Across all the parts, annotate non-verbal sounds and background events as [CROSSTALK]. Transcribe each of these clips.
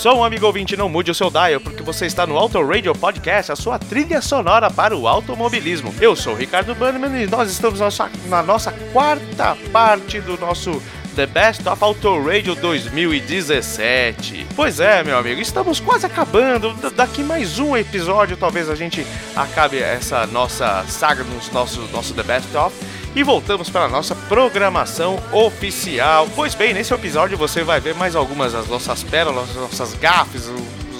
som, amigo ouvinte, não mude o seu dial, porque você está no Auto Radio Podcast, a sua trilha sonora para o automobilismo. Eu sou o Ricardo Bannerman e nós estamos na nossa, na nossa quarta parte do nosso The Best of Auto Radio 2017. Pois é, meu amigo, estamos quase acabando. D- Daqui mais um episódio, talvez a gente acabe essa nossa saga nos nosso, nosso The Best of. E voltamos para a nossa programação oficial. Pois bem, nesse episódio você vai ver mais algumas das nossas pérolas, as nossas gafes,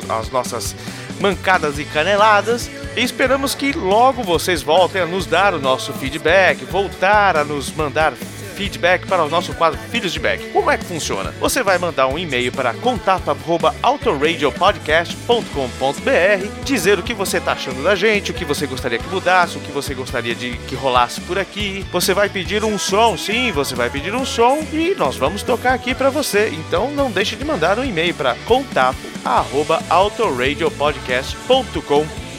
as nossas mancadas e caneladas. E esperamos que logo vocês voltem a nos dar o nosso feedback, voltar a nos mandar feedback para o nosso quadro Filhos de Back. Como é que funciona? Você vai mandar um e-mail para contato@autoradiopodcast.com.br, dizer o que você está achando da gente, o que você gostaria que mudasse, o que você gostaria de que rolasse por aqui. Você vai pedir um som, sim, você vai pedir um som e nós vamos tocar aqui para você. Então não deixe de mandar um e-mail para contato@autoradiopodcast.com.br.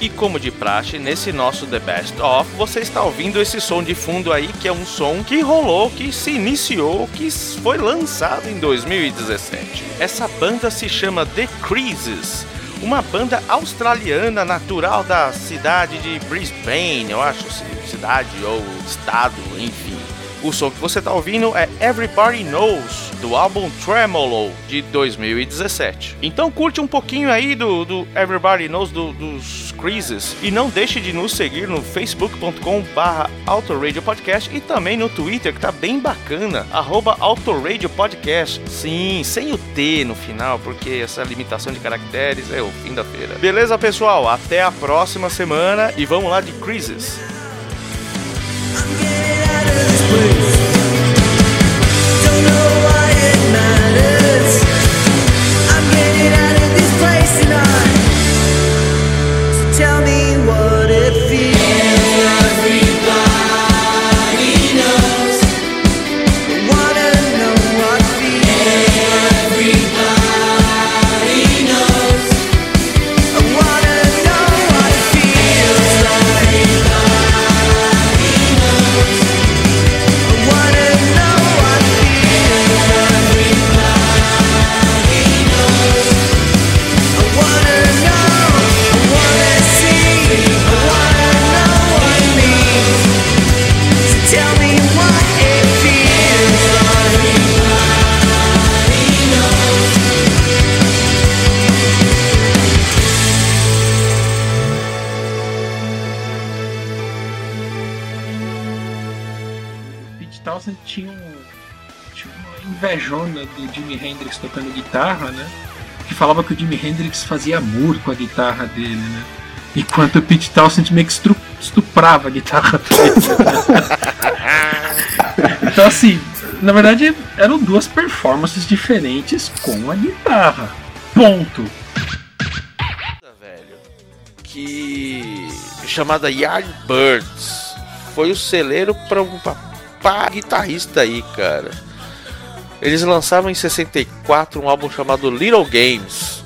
E como de praxe, nesse nosso The Best Of, você está ouvindo esse som de fundo aí, que é um som que rolou, que se iniciou, que foi lançado em 2017. Essa banda se chama The Creases, uma banda australiana natural da cidade de Brisbane, eu acho, ci- cidade ou estado, enfim. O som que você está ouvindo é Everybody Knows, do álbum Tremolo, de 2017. Então curte um pouquinho aí do, do Everybody Knows do- dos Creases e não deixe de nos seguir no facebook.com barra Podcast e também no Twitter, que tá bem bacana, arroba Podcast. Sim, sem o T no final, porque essa limitação de caracteres é o fim da feira. Beleza, pessoal? Até a próxima semana e vamos lá de Creases. Sinai. Tocando guitarra, né? Que falava que o Jimi Hendrix fazia amor com a guitarra dele, né? Enquanto o Pete Townsend meio que estuprava a guitarra dele. né? [LAUGHS] então assim, na verdade eram duas performances diferentes com a guitarra. Ponto. que chamada Yardbirds foi o celeiro para um guitarrista aí, cara. Eles lançaram em 64 um álbum chamado Little Games.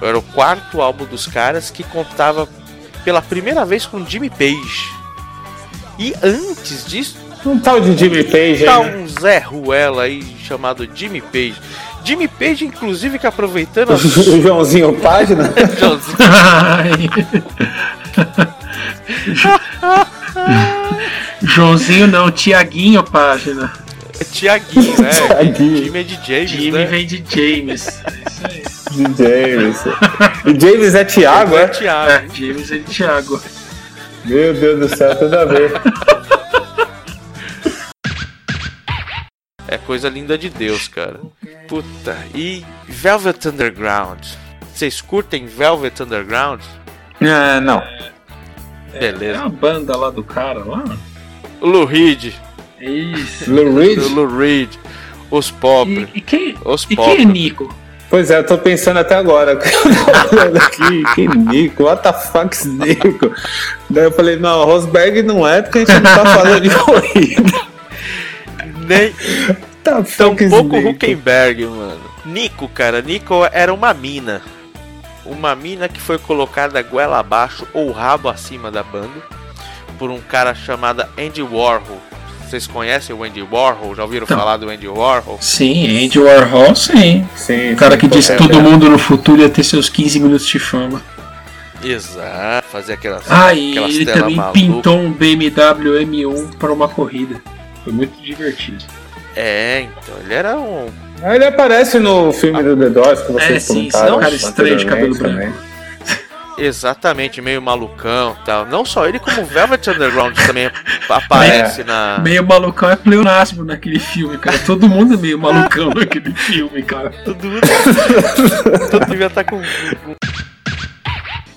Era o quarto álbum dos caras que contava pela primeira vez com Jimmy Page. E antes disso, Um tal de Jimmy Page tá aí, né? um Zé Ruela aí chamado Jimmy Page. Jimmy Page, inclusive, que aproveitando a [LAUGHS] O Joãozinho Página. [LAUGHS] Ai. [LAUGHS] Joãozinho não, Tiaguinho página. Tiaguinho, né? Tiaguinho. Jimmy é de James, Jimmy né? vem de James. É isso aí. De James. E James é Thiago, é é? Thiago. É, James e Thiago. Meu Deus do céu, tudo a ver. É coisa linda de Deus, cara. Puta. E Velvet Underground? Vocês curtem Velvet Underground? Ah, não. É Beleza. uma banda lá do cara lá. O Lou Reed. Isso. Lou Reed? Lou Reed. Os pobres. E, e quem, Os e quem é. Nico? Pois é, eu tô pensando até agora. [LAUGHS] Aqui, que Nico, what the fuck's Nico? Daí eu falei, não, Rosberg não é porque a gente não tá falando de corrida. Nem [LAUGHS] Tá tão fuck's pouco Nico. Huckenberg, mano. Nico, cara. Nico era uma mina. Uma mina que foi colocada goela abaixo ou rabo acima da banda por um cara chamado Andy Warhol. Vocês conhecem o Andy Warhol? Já ouviram Não. falar do Andy Warhol? Sim, Andy Warhol, sim. Sim, O cara sim, que disse é, que todo é. mundo no futuro ia ter seus 15 minutos de fama. Exato. Fazer aquelas, Ah, e aquelas ele também malucas. pintou um BMW M1 para uma corrida. Foi muito divertido. É, então. Ele era um. Ah, Ele aparece no filme do The Doors que vocês É, sim, comentaram sim, um cara estranho de cabelo branco. Exatamente, meio malucão e tal. Não só ele, como o Velvet Underground também [LAUGHS] aparece na. Meio malucão é pleonasmo naquele filme, cara. Todo mundo é meio malucão [LAUGHS] naquele filme, cara. Todo mundo. [LAUGHS] Todo devia estar com. com-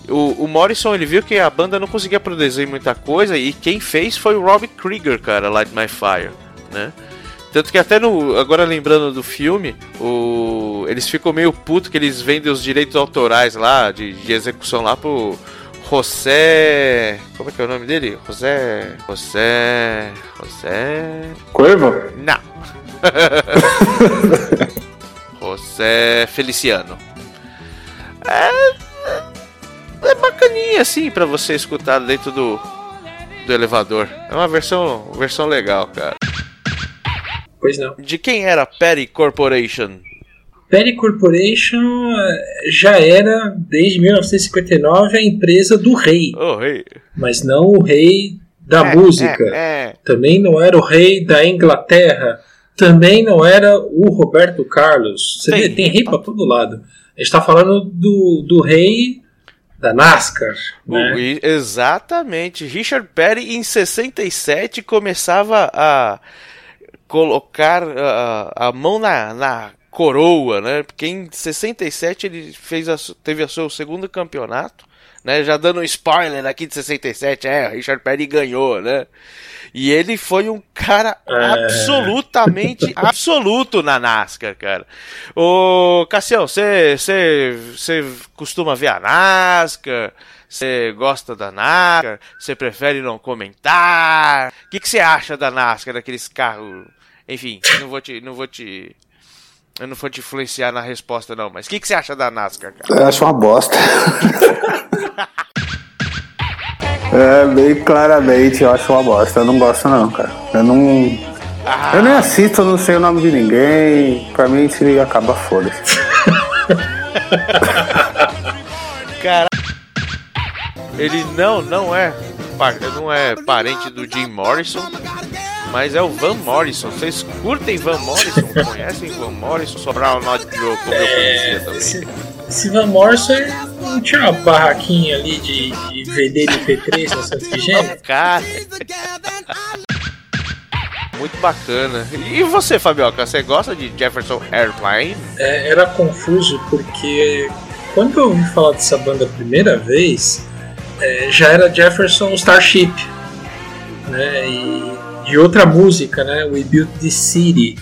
O, o Morrison ele viu que a banda não conseguia produzir muita coisa e quem fez foi o Rob Krieger, cara, Light My Fire, né? Tanto que até no. Agora lembrando do filme, o, eles ficam meio putos que eles vendem os direitos autorais lá, de, de execução lá pro José. Como é que é o nome dele? José. José. José. Corvo? Não. [LAUGHS] José Feliciano. É, é bacaninha assim pra você escutar dentro do, do elevador. É uma versão, versão legal, cara. Pois não. De quem era Perry Corporation? Perry Corporation eh, já era, desde 1959, a empresa do rei. Oh, rei. Mas não o rei da É, música. É, é. Também não era o rei da Inglaterra. Também não era o Roberto Carlos. Você Tem vê, tem rei pra todo lado. A gente tá falando do, do rei da NASCAR. O- Né? exatamente. Richard Perry em 67 começava a colocar a, a mão na, na coroa, né? Porque em 67 ele fez a, teve o seu segundo campeonato, né? Já dando um spoiler aqui de 67, é, Richard Perry ganhou, né? E ele foi um cara absolutamente [LAUGHS] absoluto na NASCAR, cara. Ô, Cassião, você costuma ver a NASCAR? Você gosta da NASCAR? Você prefere não comentar? O que você acha da NASCAR, daqueles carros? Enfim, não vou te, não vou te, eu não vou te influenciar na resposta não. Mas o que você acha da NASCAR, cara? Eu acho uma bosta. é, bem claramente, eu acho uma bosta. Eu não gosto não, cara. Eu não. Eu nem assisto, eu não sei o nome de ninguém. Pra mim, se acaba, foda-se. Cara, ele não, não é, não é parente do Jim Morrison, mas é o Van Morrison. Vocês curtem Van Morrison? [LAUGHS] Conhecem Van Morrison? Só pra Not Joe, como eu conhecia também. Esse, esse Van Morrison não tinha uma barraquinha ali de, de vender MP3 na Santa Efigênia? [LAUGHS] Cara, muito bacana. E você, Fabioca, você gosta de Jefferson Airplane? É, era confuso porque quando eu ouvi falar dessa banda a primeira vez, é, já era Jefferson Starship, né? E, e outra música, né? We Built the City.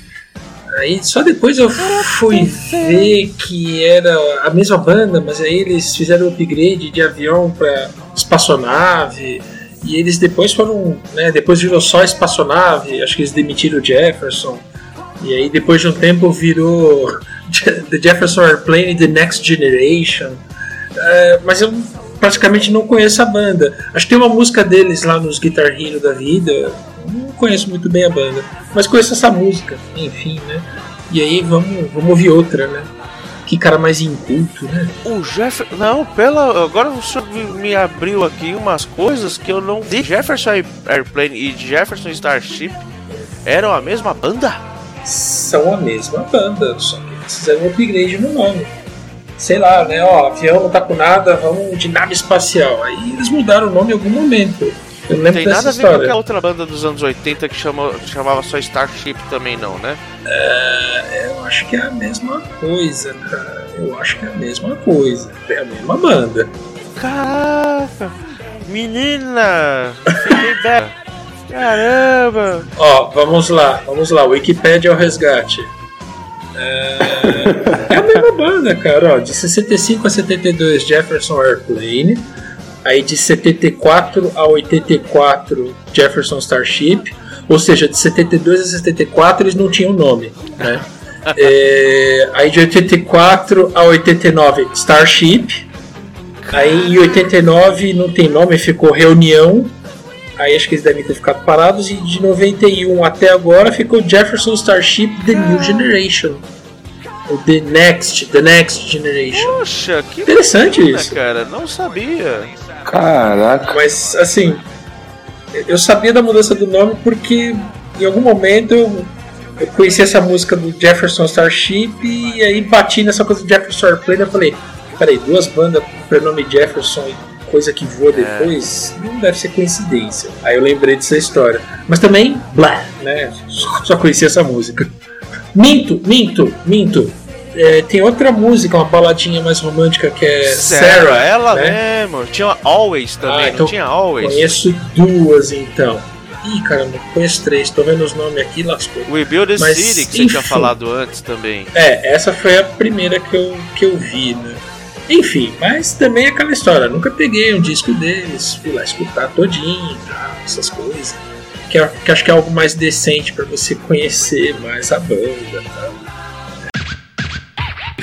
Aí só depois eu fui ver que era a mesma banda, mas aí eles fizeram o upgrade de avião para espaçonave. E eles depois foram, né, depois virou só espaçonave, acho que eles demitiram o Jefferson. E aí depois de um tempo virou [LAUGHS] The Jefferson Airplane The Next Generation. É, mas eu praticamente não conheço a banda. Acho que tem uma música deles lá nos Guitar Hero da vida. Não conheço muito bem a banda. mas conheço essa música, enfim, né? E aí vamos, vamos ouvir outra, né? Que cara mais inculto, né? O Jefferson. Não, pela. Agora o senhor me- me abriu aqui umas coisas que eu não. De Jefferson Airplane e Jefferson Starship eram a mesma banda? São a mesma banda, só que eles fizeram um upgrade no nome. Sei lá, né? Ó, avião não tá com nada, vamos de nave espacial. Aí eles mudaram o nome em algum momento. Não tem nada a ver com aquela outra banda dos anos 80 que chamou, chamava só Starship também, não, né? Eu acho que é a mesma coisa, cara. Eu acho que é a mesma coisa. É a mesma banda. Caraca! Menina! Fiquei bem. Caramba! Ó, vamos lá, vamos lá. Wikipedia ao resgate. É, é a mesma banda, cara. Ó, de 65 a 72, Jefferson Airplane. Aí de 74 a 84, Jefferson Starship. Ou seja, de 72 a 74 eles não tinham nome, né? [LAUGHS] É, aí de 84 a 89, Starship. Aí em 89 não tem nome, ficou Reunião. Aí acho que eles devem ter ficado parados. E de 91 até agora ficou Jefferson Starship The New Generation. O The Next, The Next Generation. Poxa, que Interessante bacana, isso. cara. Não sabia. Caraca. Mas assim, eu sabia da mudança do nome porque em algum momento eu, eu conheci essa música do Jefferson Starship e aí bati nessa coisa do Jefferson Airplane e eu falei, peraí, duas bandas com prenome Jefferson e coisa que voa depois, não deve ser coincidência. Aí eu lembrei dessa história. Mas também, blá, né? Só, só conheci essa música. Minto, minto, minto. É, tem outra música, uma baladinha mais romântica que é Sarah, ela né? mesmo. Tinha Always também, Ah, então tinha Always? Conheço duas então. Ih, caramba, conheço três. Tô vendo os nomes aqui, lascou. We Build a Mas, City, que você tinha enfim. falado antes também. É, essa foi a primeira que eu, que eu vi, né? Enfim, mas também é aquela história. Nunca peguei um disco deles, fui lá escutar todinho, tá, essas coisas. Que, é- que acho que é algo mais decente pra você conhecer mais a banda, tá?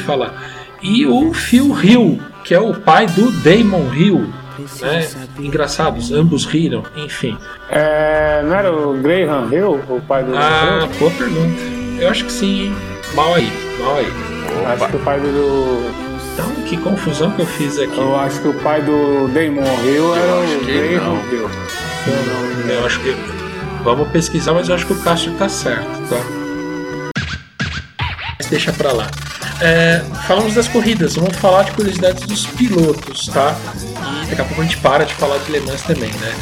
E falar. E o Phil Hill, que é o pai do Damon Hill. Né? Engraçados, ambos riram, enfim. É, não era o Graham Hill, o pai do Ah, boa pergunta. Eu acho que sim, hein? Mal aí, mal aí. Hill? Acho que o pai do. Então, que confusão que eu fiz aqui. Eu acho que o pai do Damon Hill era o Graham não. Hill. Eu não acho que. Vamos pesquisar, mas eu acho que o Cássio tá certo, tá? Mas deixa pra lá. É, falamos das corridas, vamos falar de curiosidades dos pilotos, tá? E daqui a pouco a gente para de falar de Le Mans também, né?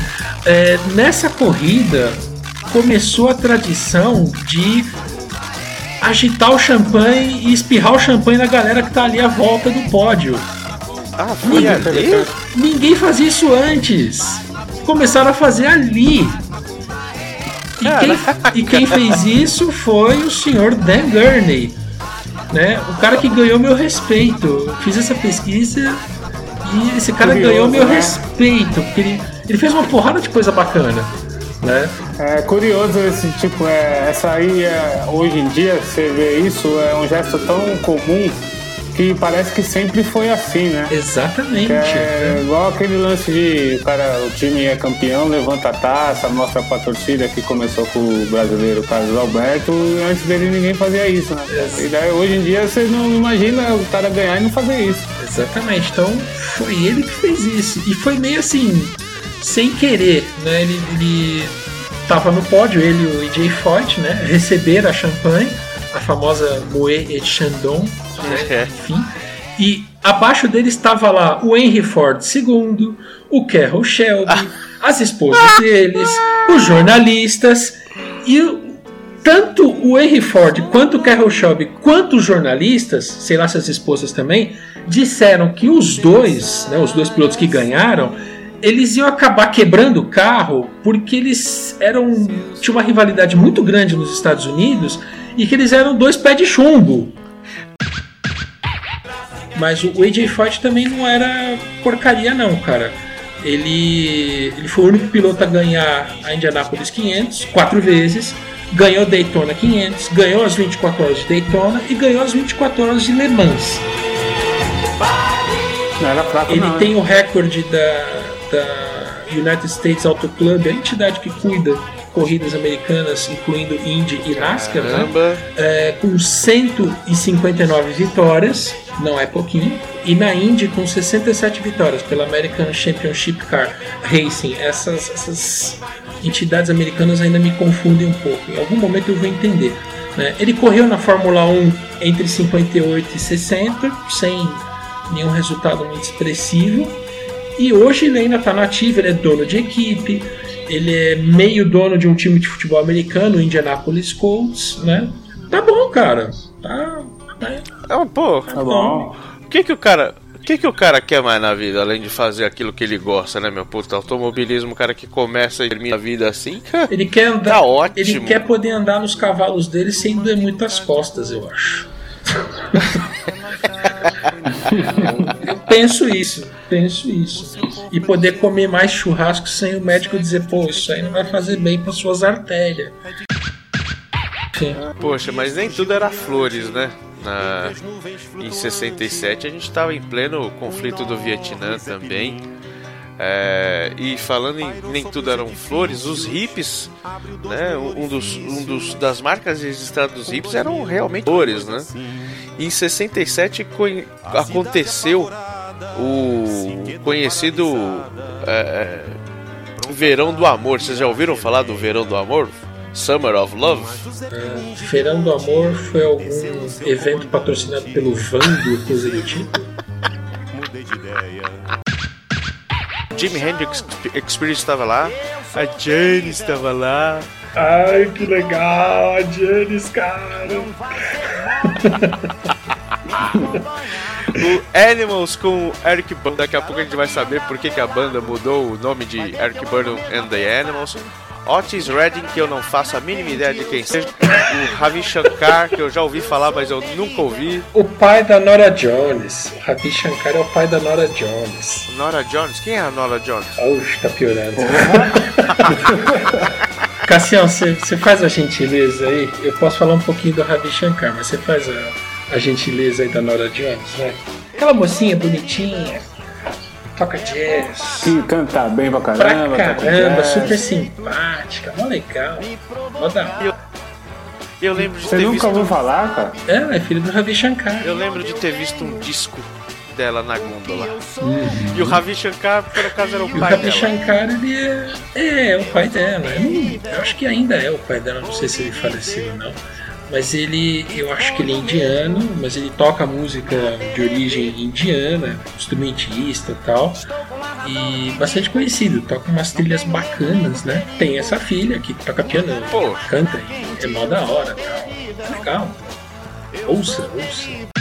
É, nessa corrida começou a tradição de agitar o champanhe e espirrar o champanhe na galera que tá ali à volta do pódio. Ah, foi ali? Ninguém fazia isso antes. Começaram a fazer ali. E quem, e quem fez isso foi o senhor Dan Gurney. Né? O cara que ganhou meu respeito. Eu fiz essa pesquisa e esse cara Curioso, ganhou meu né? respeito. Porque ele, ele fez uma porrada de coisa bacana. Né? É curioso esse tipo, é, essa aí é, hoje em dia você vê isso, é um gesto tão comum que parece que sempre foi assim, né? Exatamente. É igual aquele lance de cara, o time é campeão, levanta a taça, mostra pra torcida que começou com o brasileiro Carlos Alberto, e antes dele ninguém fazia isso, né? E daí hoje em dia você não imagina o cara ganhar e não fazer isso. Exatamente, então foi ele que fez isso. E foi meio assim, sem querer, né? Ele, ele tava no pódio, ele e o AJ Foyt, né? Receberam a champanhe, a famosa Moët et Chandon, né? É. enfim. E abaixo dele estava lá o Henry Ford II, o Carroll Shelby, as esposas deles, os jornalistas e tanto o Henry Ford quanto o Carroll Shelby quanto os jornalistas, sei lá se as esposas também, disseram que os dois, né, os dois pilotos que ganharam, eles iam acabar quebrando o carro porque eles eram tinha uma rivalidade muito grande nos Estados Unidos e que eles eram dois pés de chumbo. Mas o AJ Foyt também não era porcaria não, cara. Ele, ele foi o único piloto a ganhar a Indianapolis 500 quatro vezes, ganhou Daytona 500, ganhou as 24 horas de Daytona e ganhou as 24 horas de Le Mans. Não era fraco Ele não. tem o recorde da, da United States Auto Club, a entidade que cuida corridas americanas, incluindo Indy e NASCAR, né? É, com 159 vitórias, não é pouquinho, e na Indy com 67 vitórias pela American Championship Car Racing. Essas, essas entidades americanas ainda me confundem um pouco. Em algum momento eu vou entender. né? Ele correu na Fórmula 1 entre 58 e 60, sem nenhum resultado muito expressivo. E hoje ele ainda está nativo, ele é dono de equipe, ele é meio dono de um time de futebol americano, o Indianapolis Colts, né? Tá bom, cara. Tá. tá- Ah, pô, Tá bom. o que que o cara... O que, que o cara quer mais na vida, além de fazer aquilo que ele gosta, né, meu puto? Automobilismo, o cara que começa e termina a vida assim. [LAUGHS] Ele quer andar. Tá ótimo. Ele quer poder andar nos cavalos dele sem doer muitas costas, eu acho. [LAUGHS] [LAUGHS] penso isso, penso isso. E poder comer mais churrasco sem o médico dizer, pô, isso aí não vai fazer bem para suas artérias. Enfim, Poxa, mas nem tudo era flores, né? Na... Em 67 a gente estava em pleno conflito do Vietnã também. É, e falando em nem tudo eram flores, os hippies, né? Um dos, um dos das marcas registradas dos hippies eram realmente flores, né? E em 67 conhe- aconteceu o conhecido é, é, Verão do Amor. Vocês já ouviram falar do Verão do Amor? Summer of Love? Feirão do Amor foi algum evento patrocinado pelo Vando Positivo? [LAUGHS] Jimi Hendrix Experience estava lá, a Jane estava lá. Ai, que legal, a Janis, cara. [LAUGHS] O Animals com Eric Burdon. Daqui a pouco a gente vai saber por que, que a banda mudou o nome de Eric Burdon and the Animals. Otis Redding, que eu não faço a mínima ideia de quem seja. O Ravi Shankar, que eu já ouvi falar, mas eu nunca ouvi. O pai da Nora Jones. O Ravi Shankar é o pai da Nora Jones. Nora Jones, quem é a Nora Jones? Oxe, tá piorando. Cassião, você faz a gentileza aí? Eu posso falar um pouquinho do Ravi Shankar, mas você faz a, a gentileza aí da Nora Jones, né? Aquela mocinha bonitinha, toca jazz. Que canta bem pra Pra caramba. toca caramba, super simpática, mó legal. Mó da. Eu lembro de Você ter nunca visto. ouviu falar, cara? É, ela é filha do Ravi Shankar. Eu lembro de ter visto um disco dela na gôndola. E o Ravi Shankar, por acaso, era o E o pai Ravi dela. Shankar, ele é, é, é o pai dela. Eu, não- eu acho que ainda é o pai dela, não sei se ele faleceu ou não. Mas ele, eu acho que ele é indiano, mas ele toca música de origem indiana, instrumentista e tal. E bastante conhecido, toca umas trilhas bacanas, né? Tem essa filha que toca piano, Pô. canta é mó da hora tal. Legal. Ouça, ouça.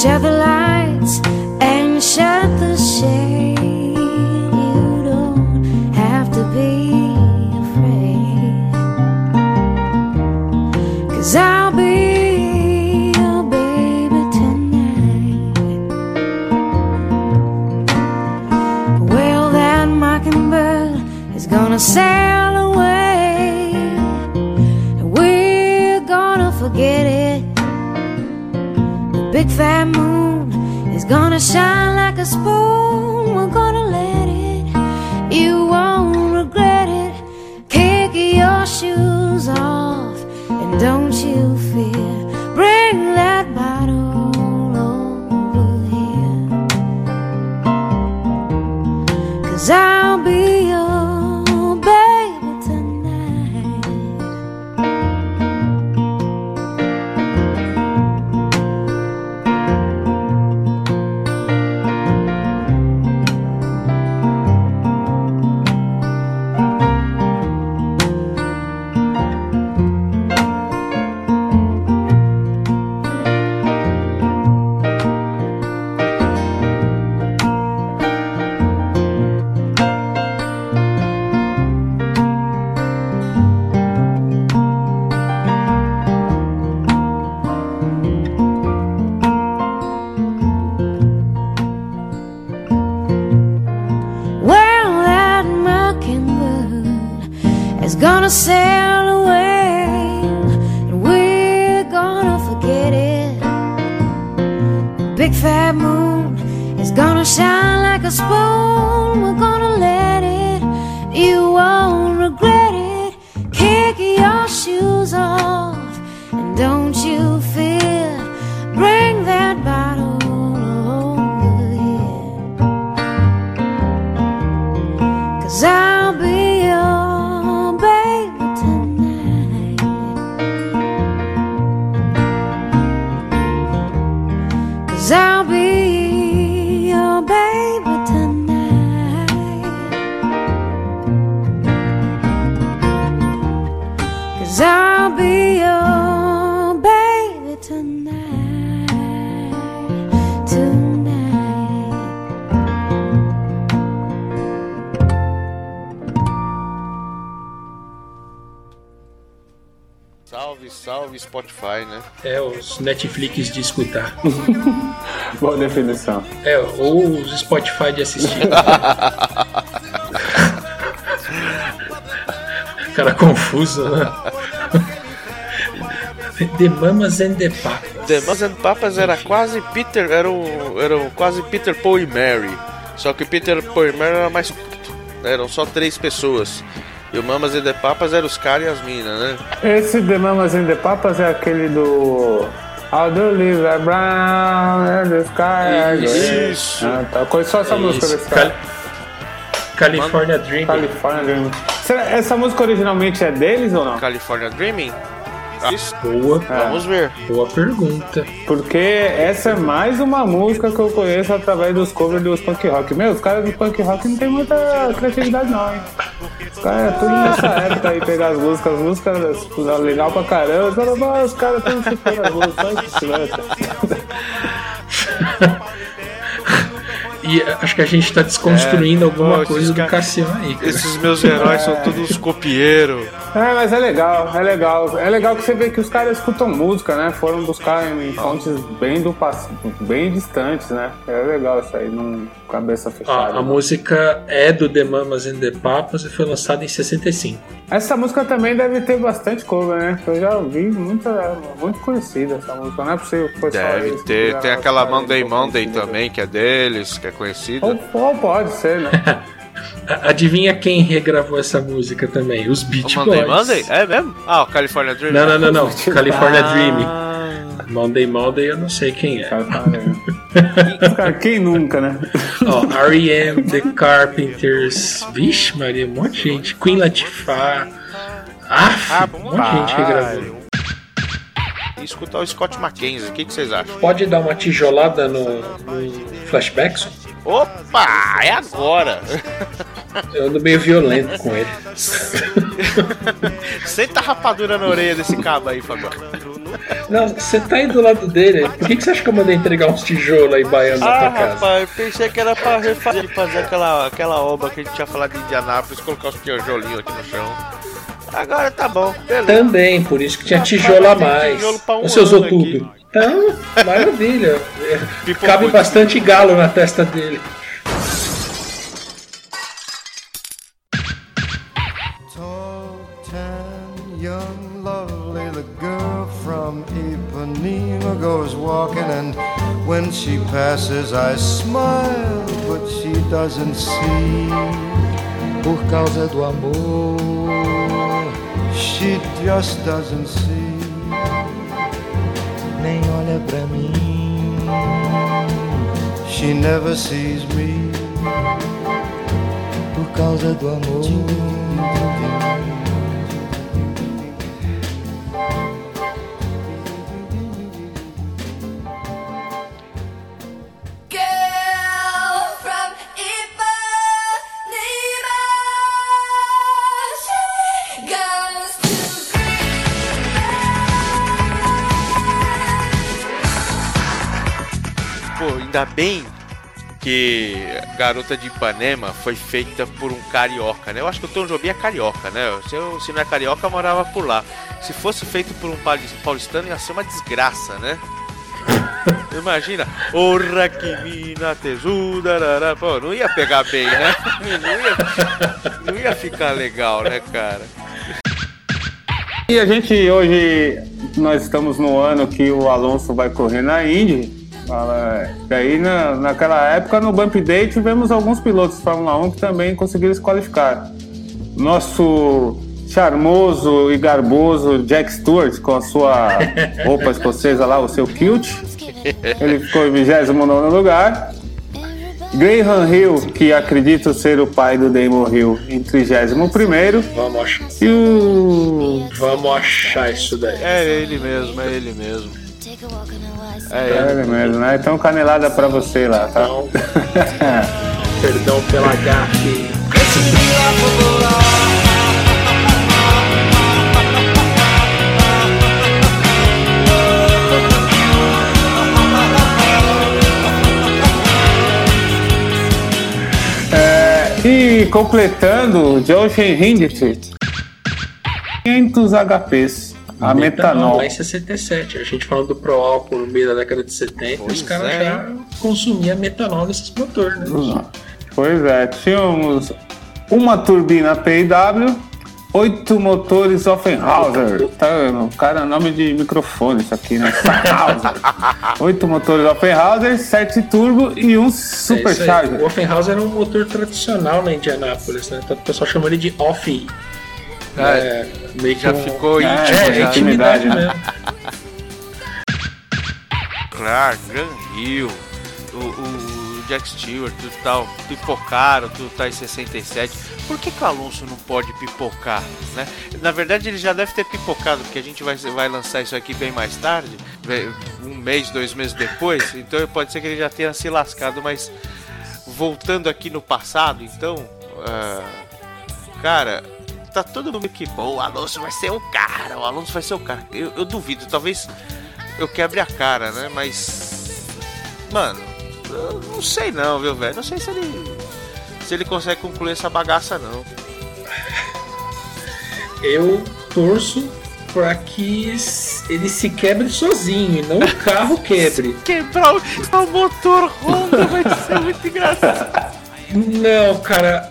Shut the lights and shut the shade. Netflix de escutar. [LAUGHS] Boa definição. É, ou os Spotify de assistir. [LAUGHS] Cara confuso, né? The Mamas and the Papas. The Mamas and Papas era quase Peter, era, o, era o quase Peter, Paul e Mary. Só que Peter, Paul e Mary era mais curto. Eram só três pessoas. E o Mamas and the Papas eram os caras e as minas, né? Esse The Mamas and the Papas é aquele do. All the leaves are brown and the sky is Isso. Ah, tá. Conheço só essa música desse cara. Cali- California Dream. California Dreaming. Será, essa música originalmente é deles ou não? California Dreaming? Boa, Vamos ver. boa pergunta. Porque essa é mais uma música que eu conheço através dos covers dos punk rock. Meu, os caras do punk rock não tem muita criatividade não, hein? Os caras é tudo nessa época aí, pegar as músicas, as músicas legal pra caramba. Os caras, "Ah, os caras estão chutando as músicas, olha que silêncio." [LAUGHS] E acho que a gente tá desconstruindo alguma pô, esses coisa do ca- Cassiano aí, cara. Esses meus heróis são todos copieiros. É, mas é legal, é legal. É legal que você vê que os caras escutam música, né? Foram buscar em fontes bem do passado, bem distantes, né? É legal isso aí, não cabeça fechada. a música é do The Mamas and the Papas e foi lançada em 65. Essa música também deve ter bastante cover, né? Eu já ouvi muita, muito conhecida essa música. Não é possível que foi só Deve que ter. Tem aquela Monday Monday conhecida. também, que é deles, que é conhecida. Ou, ou pode ser, né? [LAUGHS] Adivinha quem regravou essa música também? Os Beach Monday Boys. Monday? É mesmo? Ah, o California Dreaming. Não, não, não, não. [LAUGHS] California Dreaming. Ah, Monday Monday eu não sei quem é. Cara, quem nunca, né? [LAUGHS] Ó, R.E.M., The Carpenters. Vixe, Maria, um monte de gente. Queen Latifah. Ah, um monte de gente regravou. Escutar o Scott Mackenzie, o que, que vocês acham? Pode dar uma tijolada no, no flashback? Opa, é agora! [LAUGHS] Eu ando meio violento com ele. [LAUGHS] Senta a rapadura na orelha desse cabo aí, Fabio. Não, você tá aí do lado dele. Por que, que você acha que eu mandei entregar uns tijolos aí baiano na Ah, tua casa? rapaz, eu pensei que era pra refazer, fazer aquela, aquela obra que a gente tinha falado de Indianápolis, colocar os tijolinhos aqui no chão. Agora tá bom, beleza. Também, por isso que tinha tijolo a mais. Um Você usou ano aqui. tudo. Então, maravilha. [LAUGHS] Cabe bastante galo na testa dele. Tall, tan, young, lovely, the girl from Ipanema goes walking, and when she passes, I smile, but she doesn't see. Por causa do amor, she just doesn't see. Nem olha pra mim, she never sees me. Por causa do amor. Ainda bem que Garota de Ipanema foi feita por um carioca, né? Eu acho que o Tom Jobim é carioca, né? Se, eu, se não é carioca, eu morava por lá. Se fosse feito por um pauli- paulistano, ia ser uma desgraça, né? [LAUGHS] Imagina, orra que mina tesuda, pô, não ia pegar bem, né? [LAUGHS] Não ia, não ia ficar legal, né, cara? E a gente hoje, nós estamos no ano que o Alonso vai correr na Indy. Fala, Daí na, naquela época no Bump Day tivemos alguns pilotos de Fórmula 1 que também conseguiram se qualificar. Nosso charmoso e garboso Jack Stewart com a sua [LAUGHS] roupa escocesa lá, o seu kilt. Ele ficou em 29 lugar. Graham Hill, que acredito ser o pai do Damon Hill, em 31 Vamos achar, E o vamos achar isso daí. É ele mesmo, é ele mesmo. É É ele. mesmo, né? Então canelada pra você lá, tá? Então, [LAUGHS] perdão pela gafe. E completando, Josh Hindt, 500 HPs, a metanol. Lá em 67. A gente falando do Pro álcool no meio da década de 70, Pois os caras é, já consumiam metanol nesses motores, né? Pois é, tínhamos uma turbina PIW, oito motores Offenhauser. Tá, cara, nome de microfone isso aqui, né? [LAUGHS] Oito motores Offenhauser, sete turbo e um É supercharger. O Offenhauser era um motor tradicional na Indianápolis, né? Então o pessoal chama ele de Off. Ah, É, meio que Já um- ficou É, íntimo É, já. intimidade intimidade, né? Claro, Gran Hill, o, o Jack Stewart, tu tal, pipocaram, tu tá em 67. Por que, que o Alonso não pode pipocar, né? Na verdade ele já deve ter pipocado, porque a gente vai, vai lançar isso aqui bem mais tarde, um mês, dois meses depois, então pode ser que ele já tenha se lascado, mas voltando aqui no passado, então, ah, cara, tá todo mundo que, pô, o Alonso vai ser o cara, o Alonso vai ser o cara. Eu, eu duvido, talvez eu quebre a cara, né? Mas. Mano, eu não sei não, viu, velho? Não sei se ele. Se ele consegue concluir essa bagaça, não. Eu torço pra que ele se quebre sozinho e não o carro [LAUGHS] quebre. Quebrar o, o motor Honda vai ser muito engraçado. Não, cara.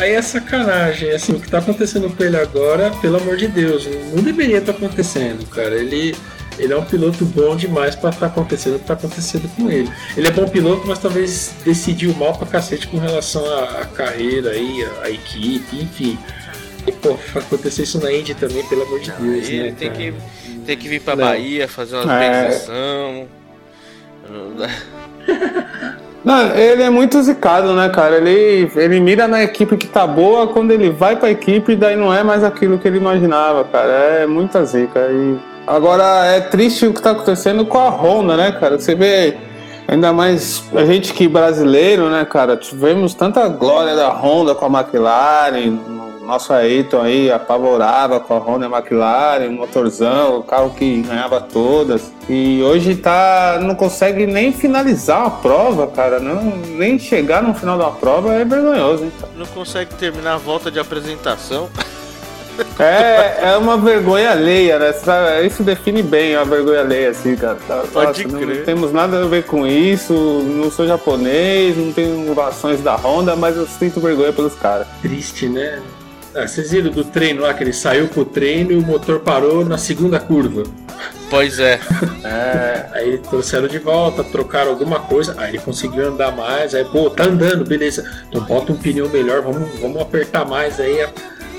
Aí é sacanagem. Assim, o que tá acontecendo com ele agora, pelo amor de Deus, não deveria estar acontecendo, cara. Ele, ele é um piloto bom demais pra estar acontecendo o que tá acontecendo com ele. Ele é bom piloto, mas talvez decidiu mal pra cacete com relação à, à carreira aí, à, à equipe, enfim. E, pô, acontecer isso na Indy também, pelo amor de Deus, Ele né? tem cara? que, tem que vir pra Não. Bahia fazer uma É. [LAUGHS] Não, ele é muito zicado, né, cara? Ele, ele mira na equipe que tá boa, quando ele vai pra equipe, daí não é mais aquilo que ele imaginava, cara. É muita zica. E agora é triste o que tá acontecendo com a Honda, né, cara? Você vê, ainda mais a gente que brasileiro, né, cara? Tivemos tanta glória da Honda com a McLaren, nosso Ayrton aí apavorava com a Honda e a McLaren, o motorzão, o carro que ganhava todas. E hoje tá. não consegue nem finalizar uma prova, cara. Não, nem chegar no final da prova é vergonhoso, hein. Não consegue terminar a volta de apresentação. É, é uma vergonha alheia, né? Isso define bem a vergonha alheia, assim, cara. Pode Nossa, crer. Não temos nada a ver com isso, não sou japonês, não tenho ações da Honda, mas eu sinto vergonha pelos caras. Triste, né? Ah, vocês viram do treino lá que ele saiu pro treino e o motor parou na segunda curva. Pois é. [LAUGHS] É, Aí trouxeram de volta, trocaram alguma coisa, aí ele conseguiu andar mais, aí, pô, tá andando, beleza. Então bota um pneu melhor, vamos, vamos apertar mais aí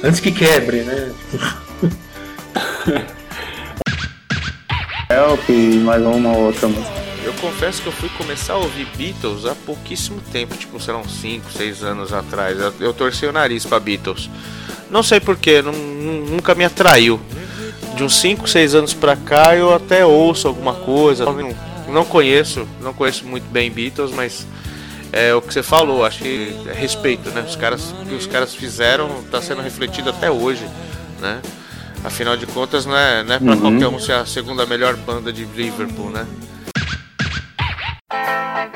antes que quebre, né? [LAUGHS] Help e mais uma ou outra música. Eu confesso que eu fui começar a ouvir Beatles há pouquíssimo tempo, tipo, sei lá, uns 5, 6 anos atrás. Eu, eu torci o nariz pra Beatles. Não sei porquê, nunca me atraiu. De uns 5, 6 anos pra cá eu até ouço alguma coisa. Não, não conheço, não conheço muito bem Beatles, mas é o que você falou, acho que é respeito, né? Os caras, que os caras fizeram tá sendo refletido até hoje, né? Afinal de contas, não é, não é pra qualquer um ser a segunda melhor banda de Liverpool, né? I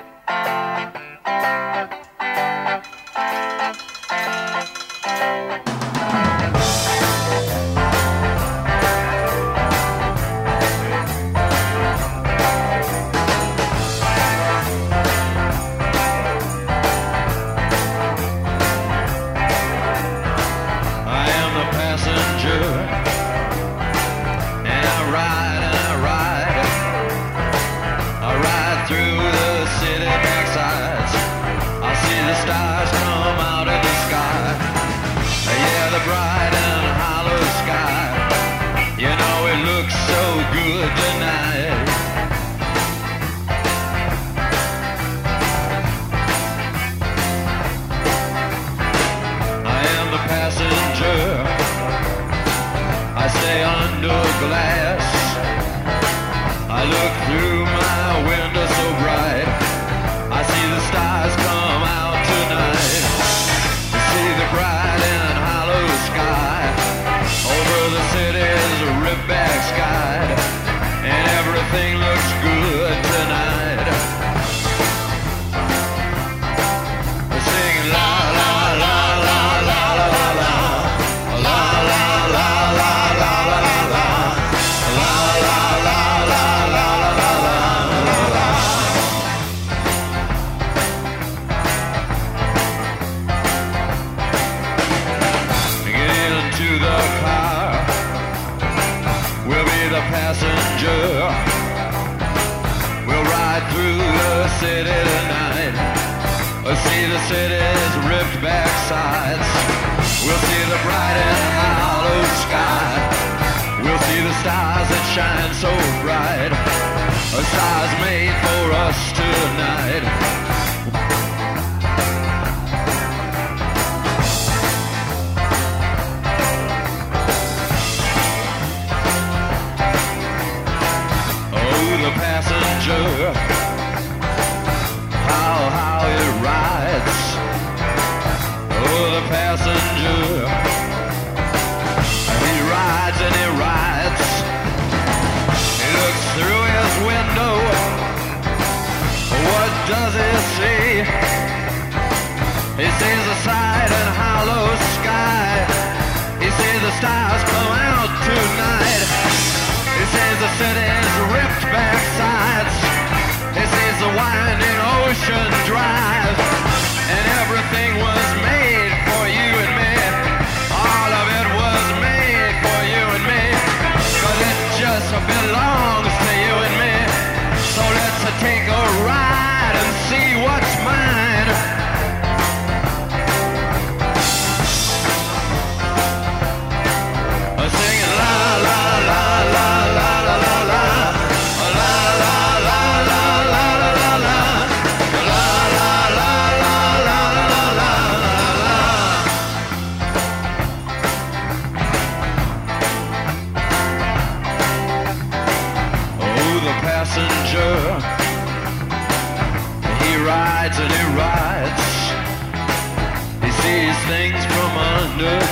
stars that shine so bright. A stars made for us tonight. Oh, the passenger. Does he see? He sees the side and hollow sky. He sees the stars come out tonight. He sees the city's ripped back sides. He sees the winding ocean drive. And everything was made for you and me. All of it was made for you and me. Cause it just belongs to you and me. So let's take a ride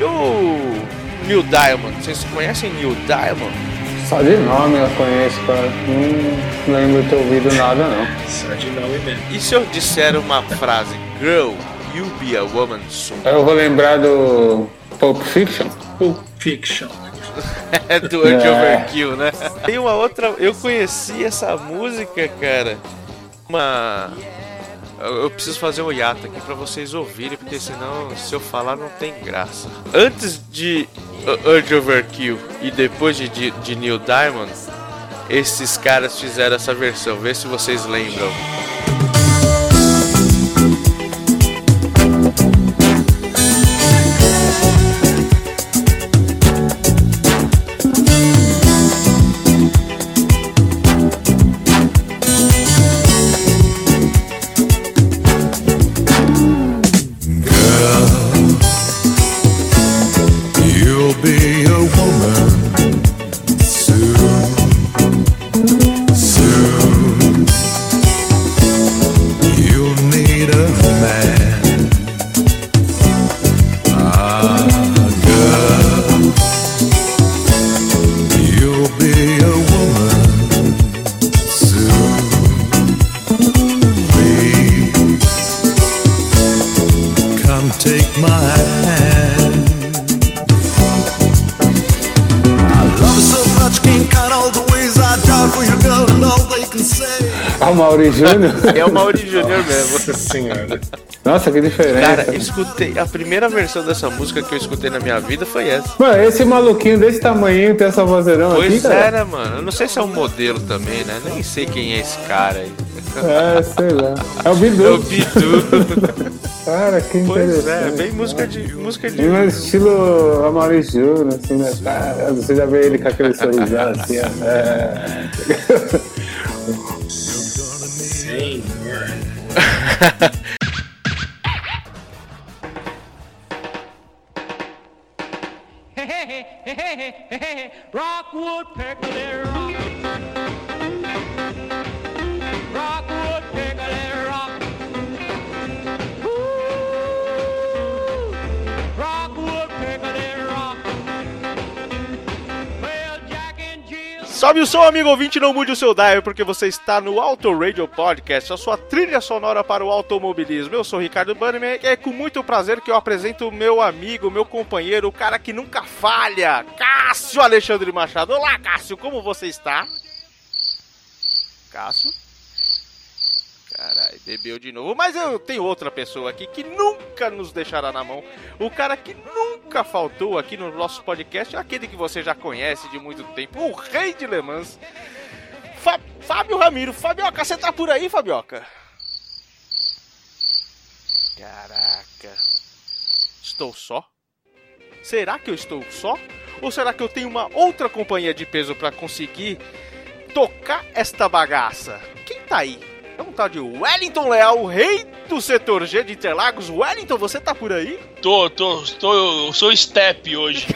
E o Neil Diamond? Vocês conhecem Neil Diamond? Só de nome eu conheço, cara. Não lembro de ter ouvido nada, não. Só de nome mesmo. E se eu disser uma frase? Girl, you be a woman soon. Eu vou lembrar do Pulp Fiction. Pulp Fiction. É [LAUGHS] do Urge É. Overkill, né? Tem uma outra. Eu conheci essa música, cara. Uma. Eu preciso fazer o hiato aqui pra vocês ouvirem, porque senão, se eu falar, não tem graça. Antes de Urge Overkill e depois de, de, de Neil Diamond, esses caras fizeram essa versão. Vê se vocês lembram. Júnior? [LAUGHS] É o Mauri Júnior mesmo. Nossa senhora. Nossa, que diferença. Cara, eu escutei. A primeira versão dessa música que eu escutei na minha vida foi essa. Mano, esse maluquinho desse tamanho tem essa vozeirão aqui, Pois era, mano. Eu não sei se é um modelo também, né? Nem sei quem é esse cara aí. É, sei lá. É o É o Bidu. Bidu. Cara, que Pois é, interessante. bem música de. Música de. Bem mais estilo Amaury Júnior, assim, né? Cara, você já vê ele com aquele sorrisão assim, ó. É. Rockwood Peculiar. Sobe o som, amigo ouvinte, não mude o seu dial, porque você está no Auto Radio Podcast, a sua trilha sonora para o automobilismo. Eu sou Ricardo Bannerman e é com muito prazer que eu apresento o meu amigo, meu companheiro, o cara que nunca falha, Cássio Alexandre Machado. Olá, Cássio, como você está? Cássio? Caralho, bebeu de novo. Mas eu tenho outra pessoa aqui que nunca nos deixará na mão. O cara que nunca faltou aqui no nosso podcast, aquele que você já conhece de muito tempo, o rei de Le Mans. Fá- Fábio Ramiro. Fabioca, você tá por aí, Fabioca? Caraca. Estou só? Será que eu estou só? Ou será que eu tenho uma outra companhia de peso pra conseguir tocar esta bagaça? Tá aí? É um tal de Wellington Leal, o rei do setor G de Interlagos. Wellington, você tá por aí? Tô, tô, tô, eu sou step hoje.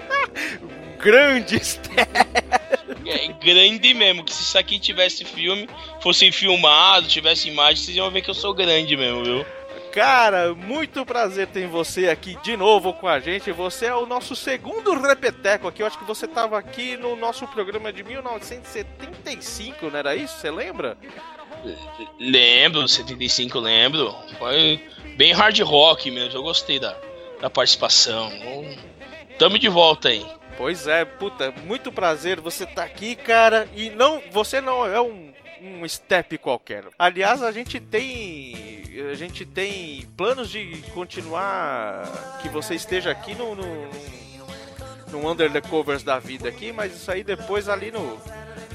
[LAUGHS] Grande Steph. É grande mesmo, que se isso aqui tivesse filme, fosse filmado, tivesse imagem, vocês iam ver que eu sou grande mesmo, viu? Cara, muito prazer ter você aqui de novo com a gente. Você é o nosso segundo repeteco aqui. Eu acho que você tava aqui no nosso programa de 1975, não era isso? Você lembra? Lembro, 75 lembro. Foi bem hard rock mesmo, eu gostei da, da participação. Tamo de volta aí. Pois é, puta, muito prazer você tá aqui, cara. E não, você não é um, um step qualquer. Aliás, a gente tem a gente tem planos de continuar que você esteja aqui no no, no Under the Covers da vida aqui, mas isso aí depois ali no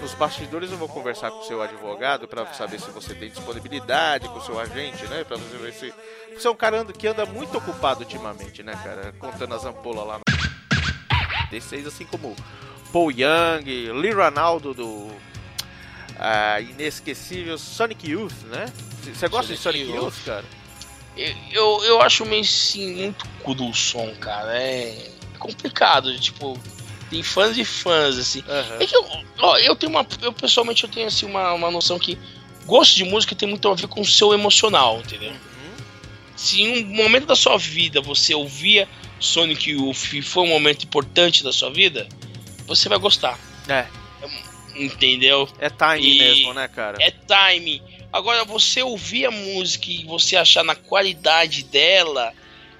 nos bastidores eu vou conversar com o seu advogado pra saber se você tem disponibilidade com o seu agente, né? Pra você ver se você é um cara que anda muito ocupado ultimamente, né, cara? Contando as ampolas lá no D6, assim como Paul Young, Lee Ronaldo do ah, inesquecível Sonic Youth, né? Você gosta de Sonic Youth. Cara? Eu, eu, eu acho meio assim, muito cru o som, cara. É complicado, tipo, tem fãs e fãs, assim. É que eu, ó, eu tenho uma. Eu pessoalmente eu tenho assim uma, uma noção que gosto de música tem muito a ver com o seu emocional, entendeu? Se em um momento da sua vida você ouvia Sonic Youth e foi um momento importante da sua vida, você vai gostar. É. Entendeu? É time E- mesmo, né, cara? É time. Agora, você ouvir a música e você achar na qualidade dela,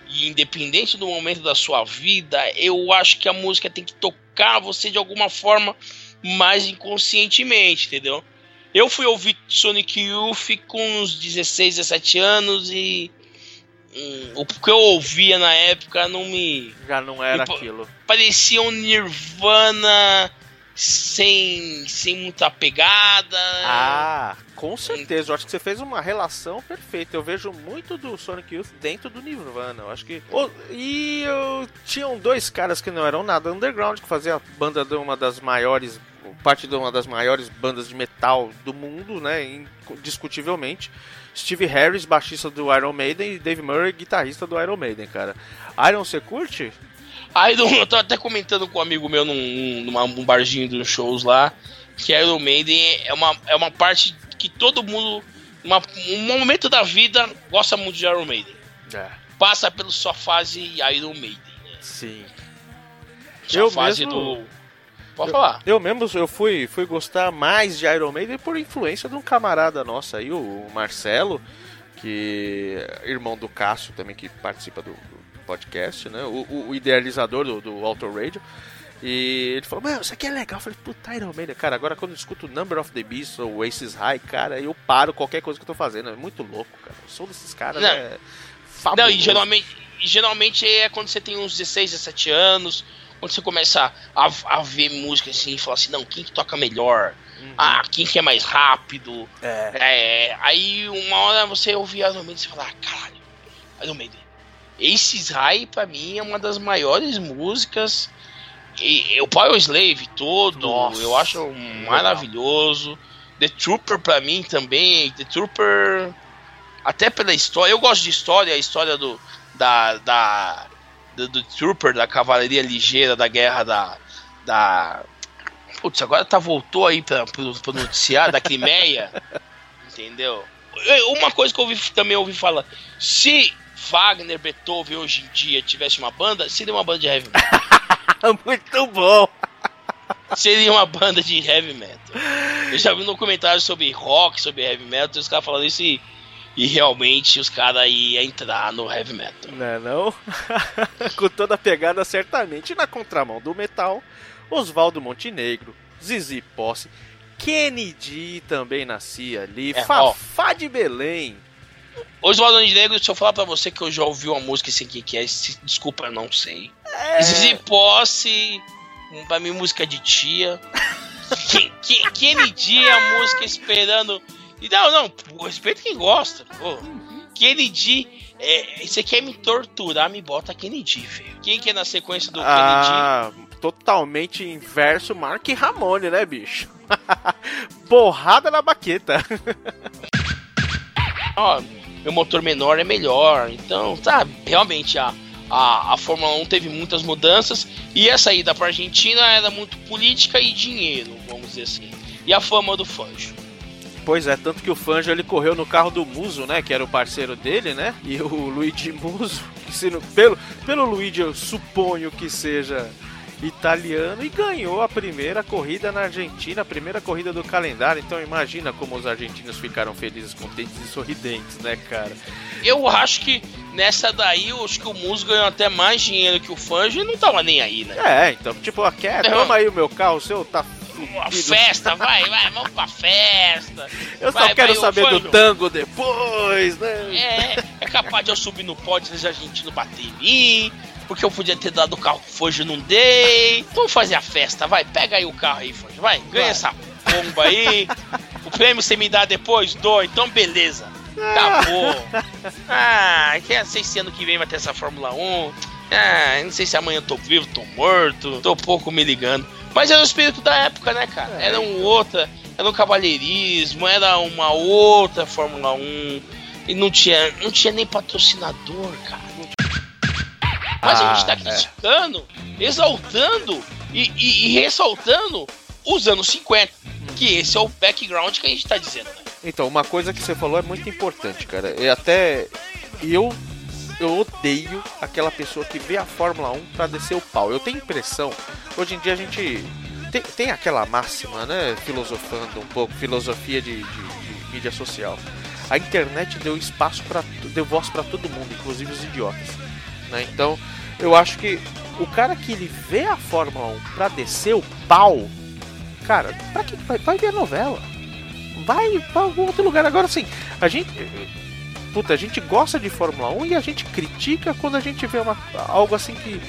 e independente do momento da sua vida, eu acho que a música tem que tocar você de alguma forma mais inconscientemente, entendeu? Eu fui ouvir Sonic Youth com uns 16, 17 anos e. hum, o que eu ouvia na época não me. Já não era E, pô, aquilo. Parecia um Nirvana sem, sem muita pegada. Ah, com certeza. Eu acho que você fez uma relação perfeita. Eu vejo muito do Sonic Youth dentro do Nirvana. Eu acho que. E eu tinham dois caras que não eram nada underground, que faziam banda de uma das maiores. Parte de uma das maiores bandas de metal do mundo, né? Indiscutivelmente. Steve Harris, baixista do Iron Maiden, e Dave Murray, guitarrista do Iron Maiden, cara. Iron, você curte? Iron, eu tô até comentando com um amigo meu num, numa, num barzinho dos shows lá, que Iron Maiden é uma, é uma parte que todo mundo, uma, um momento da vida, gosta muito de Iron Maiden. É. Passa pela sua fase Iron Maiden. Sim. Sua Eu fase mesmo- do. Pode falar. Eu mesmo eu fui, fui gostar mais de Iron Maiden por influência de um camarada nosso aí, o Marcelo, que é irmão do Cássio também, que participa do, do podcast, né? O, o- idealizador do, do Auto Radio. E ele falou, mano, isso aqui é legal. Eu falei, puta, Iron Maiden. Cara, agora quando eu escuto Number of the Beast ou Aces High, cara, eu paro qualquer coisa que eu tô fazendo. É muito louco, cara. O som desses caras Não. é Não, fabuloso. e geralmente, geralmente é quando você tem uns 16, 17 anos, quando você começa a, a ver música assim e falar assim, não, quem que toca melhor? Ah, quem que é mais rápido? É, aí uma hora você ouvir Iron Maiden e você fala, ah, caralho, Iron Maiden. Aces High, pra mim, é uma das maiores músicas. E, e o Power Slave todo, Nossa, eu acho maravilhoso. The Trooper, pra mim, também. The Trooper, até pela história. Eu gosto de história, a história do. Da. da do, do Trooper, da cavalaria ligeira da guerra da. da Putz, agora tá, voltou aí pra, pro, pro noticiário da Crimeia. [LAUGHS] entendeu? Eu- Uma coisa que eu ouvi, também ouvi falar: se Wagner, Beethoven hoje em dia tivesse uma banda, seria uma banda de heavy metal. [LAUGHS] Muito bom! seria uma banda de heavy metal. Eu já vi no comentário sobre rock, sobre heavy metal, e os caras falando isso e, e realmente os caras iam entrar no heavy metal. Não é não? [LAUGHS] Com toda a pegada certamente na contramão do metal, Oswaldo Montenegro, Zizi Posse, Kennedy também nascia ali, É, ó. Fafá de Belém. Oswaldo Negro, se eu falar pra você que eu já ouvi uma música assim que que é, se- desculpa, eu não sei. É. Zizi Posse, pra mim música de tia. [LAUGHS] Que- que- Kennedy, a música esperando. E não, não, respeito quem gosta. Pô. Kennedy, é, você quer me torturar, me bota Kennedy, velho. Quem que é na sequência do Kennedy? Ah, totalmente inverso Mark Ramone, né, bicho? [LAUGHS] Porrada na baqueta. [LAUGHS] ó, meu motor menor é melhor. Então, sabe, realmente a, a, a Fórmula 1 teve muitas mudanças e a saída para Argentina era muito política e dinheiro, vamos dizer assim. E a fama do Fanjo. Pois é, tanto que o Fanjo ele correu no carro do Muso, né? Que era o parceiro dele, né? E o Luigi Muso, que se pelo, pelo Luigi eu suponho que seja italiano, e ganhou a primeira corrida na Argentina, a primeira corrida do calendário. Então imagina como os argentinos ficaram felizes, contentes e sorridentes, né, cara? Eu acho que nessa daí, eu acho que o Muso ganhou até mais dinheiro que o Fanjo e não tava nem aí, né? É, então, tipo, aqui, é, toma aí o meu carro, o seu tá Uma festa, vai, vai, vamos pra festa. Eu só Vai, quero vai, saber do tango depois, né? É, é capaz de eu subir no pódio e os argentinos bater em mim. Porque eu podia ter dado o carro pro não dei. Vamos fazer a festa, vai. Pega aí o carro aí, Fanjo. Vai, ganha Vai. essa bomba aí. O prêmio você me dá depois? Dou, então beleza. Acabou. Ah, que é, sei se ano que vem vai ter essa Fórmula 1. Ah, não sei se amanhã eu tô vivo, tô morto. Tô pouco me ligando. Mas era o espírito da época, né, cara? Era um outra. Era um cavalheirismo, era uma outra Fórmula 1. E não tinha, não tinha nem patrocinador, cara. Mas a gente tá Ah, é. criticando, exaltando e, e- e ressaltando os anos 50. Que esse é o background que a gente tá dizendo, né? Então, uma coisa que você falou é muito importante, cara. E até eu eu odeio aquela pessoa que vê a Fórmula 1 pra descer o pau. Eu tenho impressão, hoje em dia a gente tem, tem aquela máxima, né, filosofando um pouco, filosofia de, de- de mídia social. A internet deu espaço para deu voz pra todo mundo, inclusive os idiotas, né? Então, eu acho que o cara que ele vê a Fórmula 1 pra descer o pau, cara, pra que vai, vai ver a novela? vai pra algum outro lugar. Agora sim, a gente. Puta, a gente gosta de Fórmula 1 e a gente critica quando a gente vê uma, algo assim que.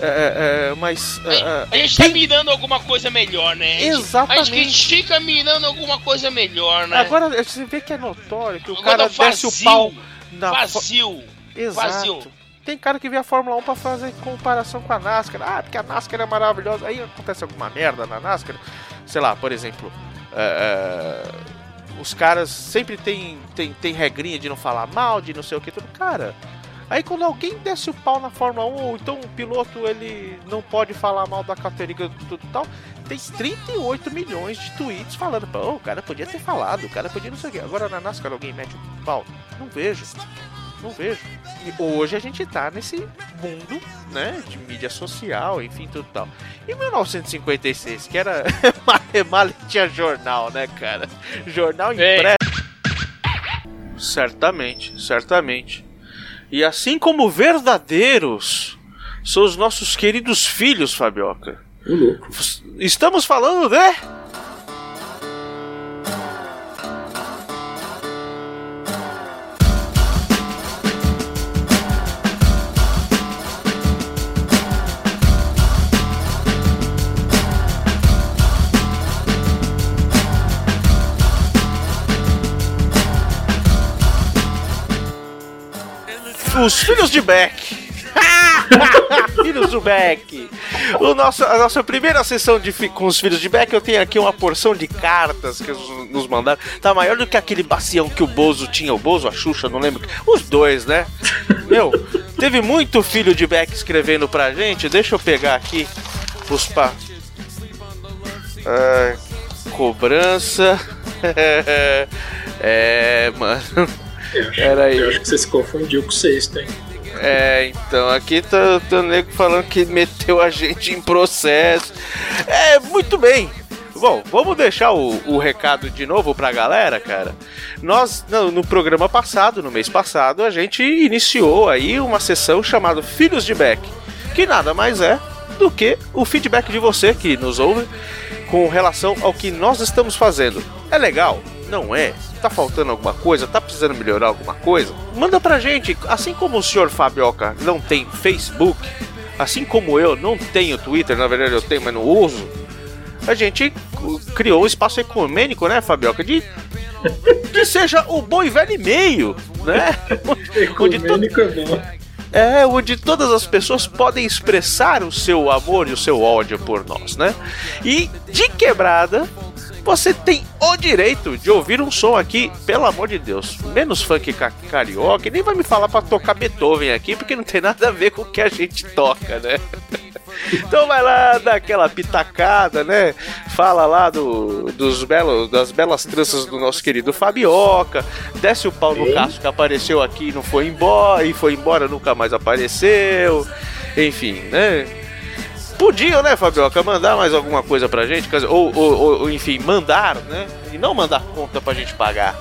É, é, é, mas. é, A é, gente tá mirando alguma coisa melhor, né? A Exatamente. A gente critica mirando alguma coisa melhor, né? Agora você vê que é notório que o Agora cara desce o vazio, pau na. Vazio. Exato. Vazio. Tem cara que vê a Fórmula 1 pra fazer comparação com a NASCAR. Ah, porque a NASCAR é maravilhosa. Aí acontece alguma merda na NASCAR. Sei lá, por exemplo. é, é, os caras sempre tem, tem, tem regrinha de não falar mal, de não sei o que, tudo. Cara, aí quando alguém desce o pau na Fórmula 1, ou então o piloto ele não pode falar mal da categoria tudo tal, tem 38 milhões de tweets falando, pô, o cara podia ter falado, o cara podia não sei o que. Agora na NASCAR alguém mete o pau? Não vejo. Não vejo. E hoje a gente tá nesse mundo, né, de mídia social, enfim, tudo tal. Em 1956, que era [LAUGHS] mal tinha jornal, né, cara? Jornal impresso. Certamente, certamente. E assim como verdadeiros são os nossos queridos filhos, Fabioca. Estamos falando de. Os filhos de Beck. [LAUGHS] filhos do Beck. O nosso, a nossa primeira sessão de, com os filhos de Beck, eu tenho aqui uma porção de cartas que eles nos mandaram. Tá maior do que aquele bacião que o Bozo tinha. O Bozo, a Xuxa, não lembro. Os dois, né? Meu, teve muito filho de Beck escrevendo pra gente. Deixa eu pegar aqui os pa... Ah, cobrança. [LAUGHS] é, mano. Eu acho, Peraí. eu acho que você se confundiu com o sexto, hein? É, então, aqui tá, tá o nego falando que meteu a gente em processo. É, muito bem. Bom, vamos deixar o, o recado de novo pra galera, cara. Nós, no, no programa passado, no mês passado, a gente iniciou aí uma sessão chamada Filhos de Beck, que nada mais é do que o feedback de você que nos ouve com relação ao que nós estamos fazendo. É legal? Não é? Tá faltando alguma coisa? Tá precisando melhorar alguma coisa? Manda pra gente, assim como o senhor Fabioca não tem Facebook, assim como eu não tenho Twitter, na verdade eu tenho, mas não uso. A gente criou um espaço ecumênico, né, Fabioca? De que seja o bom e velho e-mail, né? [LAUGHS] Ecumênico é bom. é, onde todas as pessoas podem expressar o seu amor e o seu ódio por nós, né? E de quebrada, você tem o direito de ouvir um som aqui, pelo amor de Deus, menos funk ca- carioca, e nem vai me falar pra tocar Beethoven aqui, porque não tem nada a ver com o que a gente toca, né? [LAUGHS] Então vai lá, dá aquela pitacada, né? Fala lá do, dos belos, das belas tranças do nosso querido Fabioca. Desce o pau no. Cássio que apareceu aqui e não foi embora, e foi embora, nunca mais apareceu. Enfim, né? Podiam, né, Fabioca, mandar mais alguma coisa pra gente? Ou, ou- ou, enfim, mandar, né? E não mandar conta pra gente pagar.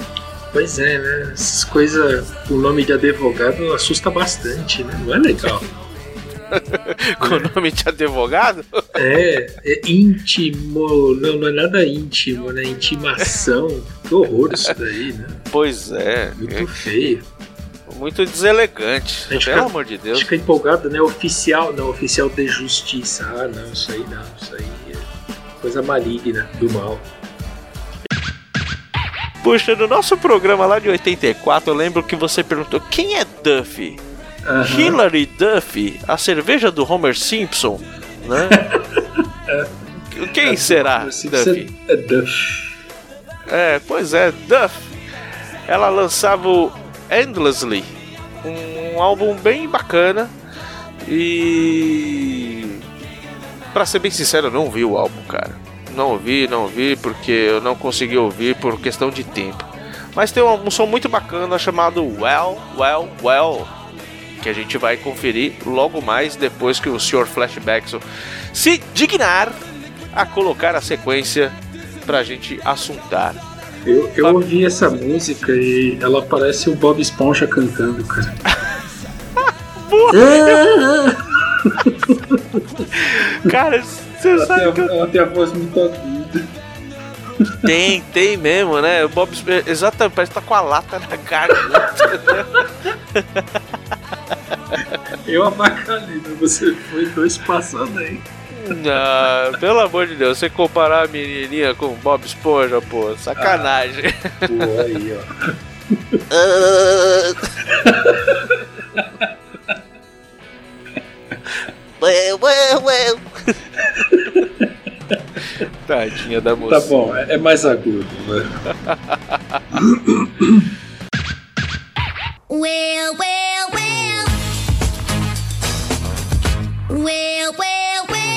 Pois é, né? Essas coisas, o nome de advogado assusta bastante, né? Não é legal. [LAUGHS] Com o nome de advogado? É, é íntimo, não, não é nada íntimo, né? Intimação. Que horror isso daí, né? Pois é. Muito feio. Muito deselegante. A gente Pelo fica- amor de Deus. Fica empolgado, né? Oficial, não, oficial de justiça. Ah, não, isso aí não, isso aí é coisa maligna, do mal. Puxa, no nosso programa lá de 84, eu lembro que você perguntou quem é Duffy? Aham. Hillary Duffy, a cerveja do Homer Simpson, né? [LAUGHS] Quem será Você Duffy? é Duff. É, pois é, Duff. Ela lançava o Endlessly, um álbum bem bacana e Pra ser bem sincero, eu não ouvi o álbum, cara. Não ouvi, não ouvi porque eu não consegui ouvir por questão de tempo. Mas tem um, som muito bacana chamado Well, Well, Well, que a gente vai conferir logo mais depois que o Sr. Flashbackson se dignar a colocar a sequência pra gente assuntar. Eu, eu ouvi essa música e ela parece o Bob Esponja cantando, cara. [LAUGHS] [LAUGHS] Cara, você ela, sabe tem a, eu... ela tem a voz muito aguda. Tem, tem mesmo, né? O Bob Esponja- exatamente, parece que tá com a lata na garganta. [LAUGHS] Eu avacalhei, mas você foi dois passando aí. Não, pelo amor de Deus, você comparar a menininha com o Bob Esponja, pô, sacanagem. Pô, aí, ó. well, well, well. Tadinha da moça. Tá bom, é, é mais agudo, né? Well, well. Well, well, well. Well,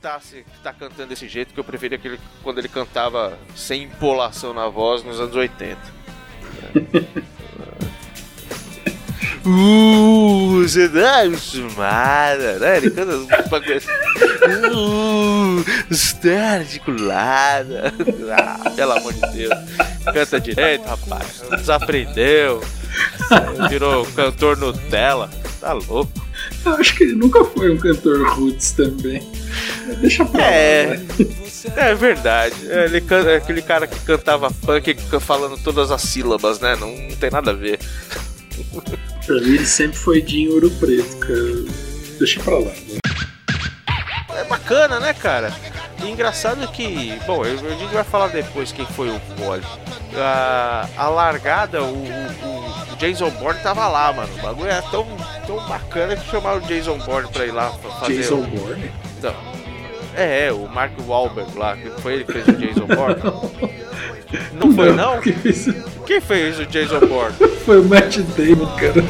Cantasse, tá cantando desse jeito, que eu preferia que ele, quando ele cantava sem empolação na voz nos anos 80. [LAUGHS] Uh, você tá acostumada, né? Ele canta uns bagulho assim. Uh, está articulada. Ah, pelo amor de Deus. Canta direito, rapaz. Desaprendeu. Virou cantor Nutella. Tá louco. Eu acho que ele nunca foi um cantor roots também. Deixa pra lá. É. né? É verdade. É, Ele é aquele cara que cantava funk falando todas as sílabas, né? Não, não tem nada a ver. Pra mim ele sempre foi de ouro preto, cara. Deixa pra lá. né? É bacana, né, cara? E engraçado que, bom, a gente vai falar depois quem foi o Poli. A, a largada, o, o Jason Bourne tava lá, mano. O bagulho era tão, tão bacana que chamaram o Jason Bourne pra ir lá fa- fazer. Jason o- Bourne? Não. É, é, o Mark Wahlberg lá, que foi ele que fez o Jason Bourne. [LAUGHS] Não foi, não? Quem fez- Quem fez o Jason Bourne? Foi o Matt Damon, cara.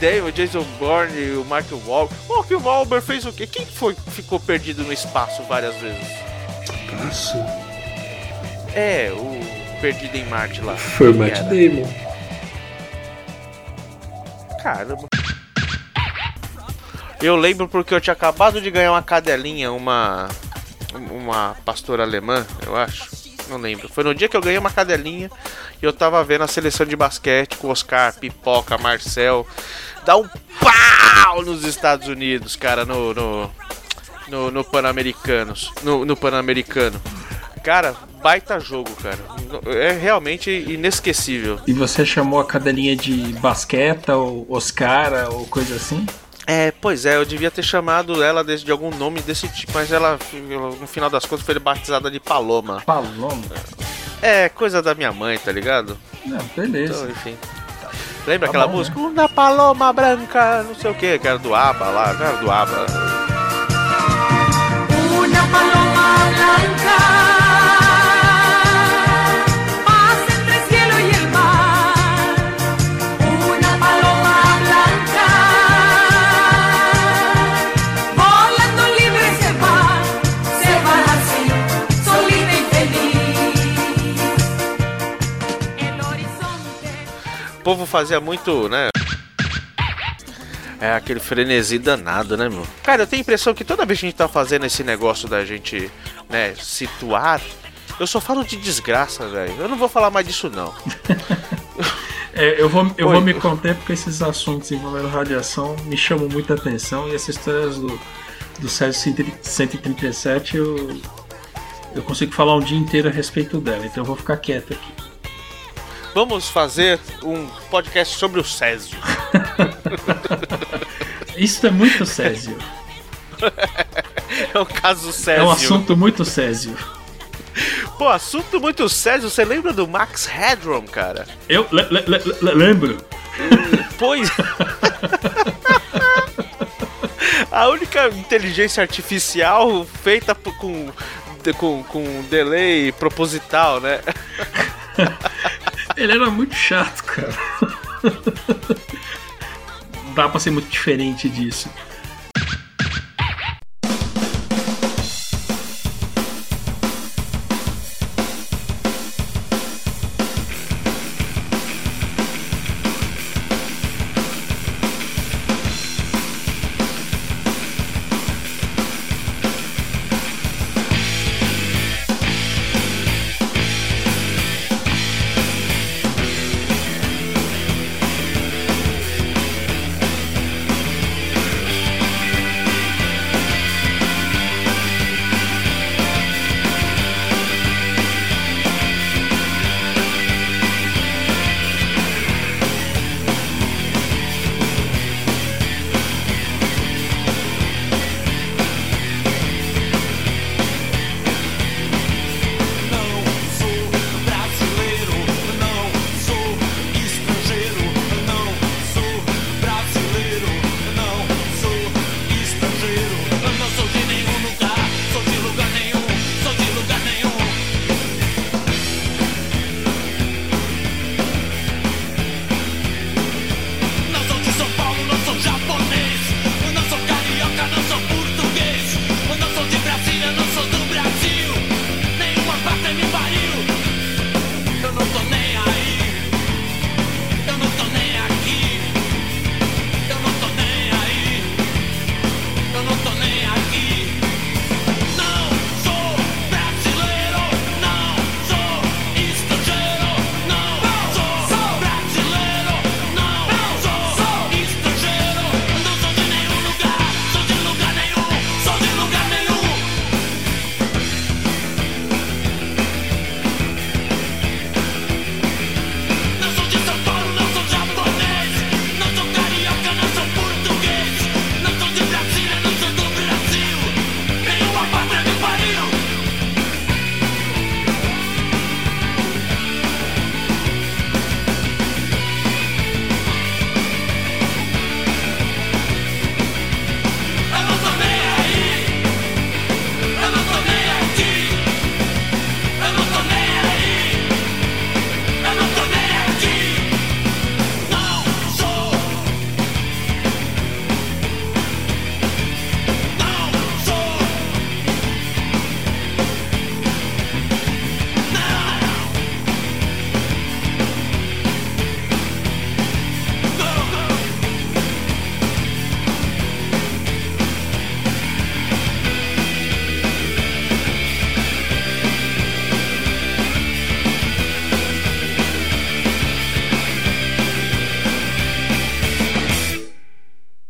Damon, o Jason Bourne e o Mark Wahlberg. O Mark Wahlberg fez o quê? Quem foi que ficou perdido no espaço várias vezes? Nossa. É, o Perdido em Marte lá. Foi o Matt? Damon. Caramba. Eu lembro porque eu tinha acabado de ganhar uma cadelinha, uma. Uma pastora alemã, eu acho. Não lembro. Foi no dia que eu ganhei uma cadelinha e eu tava vendo a seleção de basquete com Oscar, Pipoca, Marcel. Dá um pau nos Estados Unidos, cara, no. no, no, no Pan-Americanos. No, no Pan-Americano. Cara, baita jogo, cara. É realmente inesquecível. E você chamou a cadelinha de basqueta ou Oscara ou coisa assim? É, pois é, eu devia ter chamado ela desse- de algum nome desse tipo, mas ela, no final das contas, foi batizada de Paloma. Paloma? É, coisa da minha mãe, tá ligado? Não, beleza. Então, enfim. Lembra Tá aquela bom, música? Uma paloma branca, não sei o que, que era do ABBA lá, não era do ABBA. Una paloma blanca povo fazia muito, né? É aquele frenesi danado, né, meu? Cara, eu tenho a impressão que toda vez que a gente tá fazendo esse negócio da gente, né, situar, eu só falo de desgraça, velho. Eu não vou falar mais disso, não. [LAUGHS] É, eu vou, eu Oi. vou me conter porque esses assuntos envolvendo radiação me chamam muita atenção e essas histórias do, do Césio 137 eu, eu consigo falar um dia inteiro a respeito dela, então eu vou ficar quieto aqui. Vamos fazer um podcast sobre o Césio. [LAUGHS] Isso é muito Césio. [LAUGHS] É o caso Césio. É um assunto muito Césio. Pô, assunto muito Césio. Você lembra do Max Headroom, cara? Eu le- le- le- le- lembro. Pois. [LAUGHS] A única inteligência artificial feita com, com, com delay proposital, né? Ele era muito chato, cara. [LAUGHS] Dá pra ser muito diferente disso.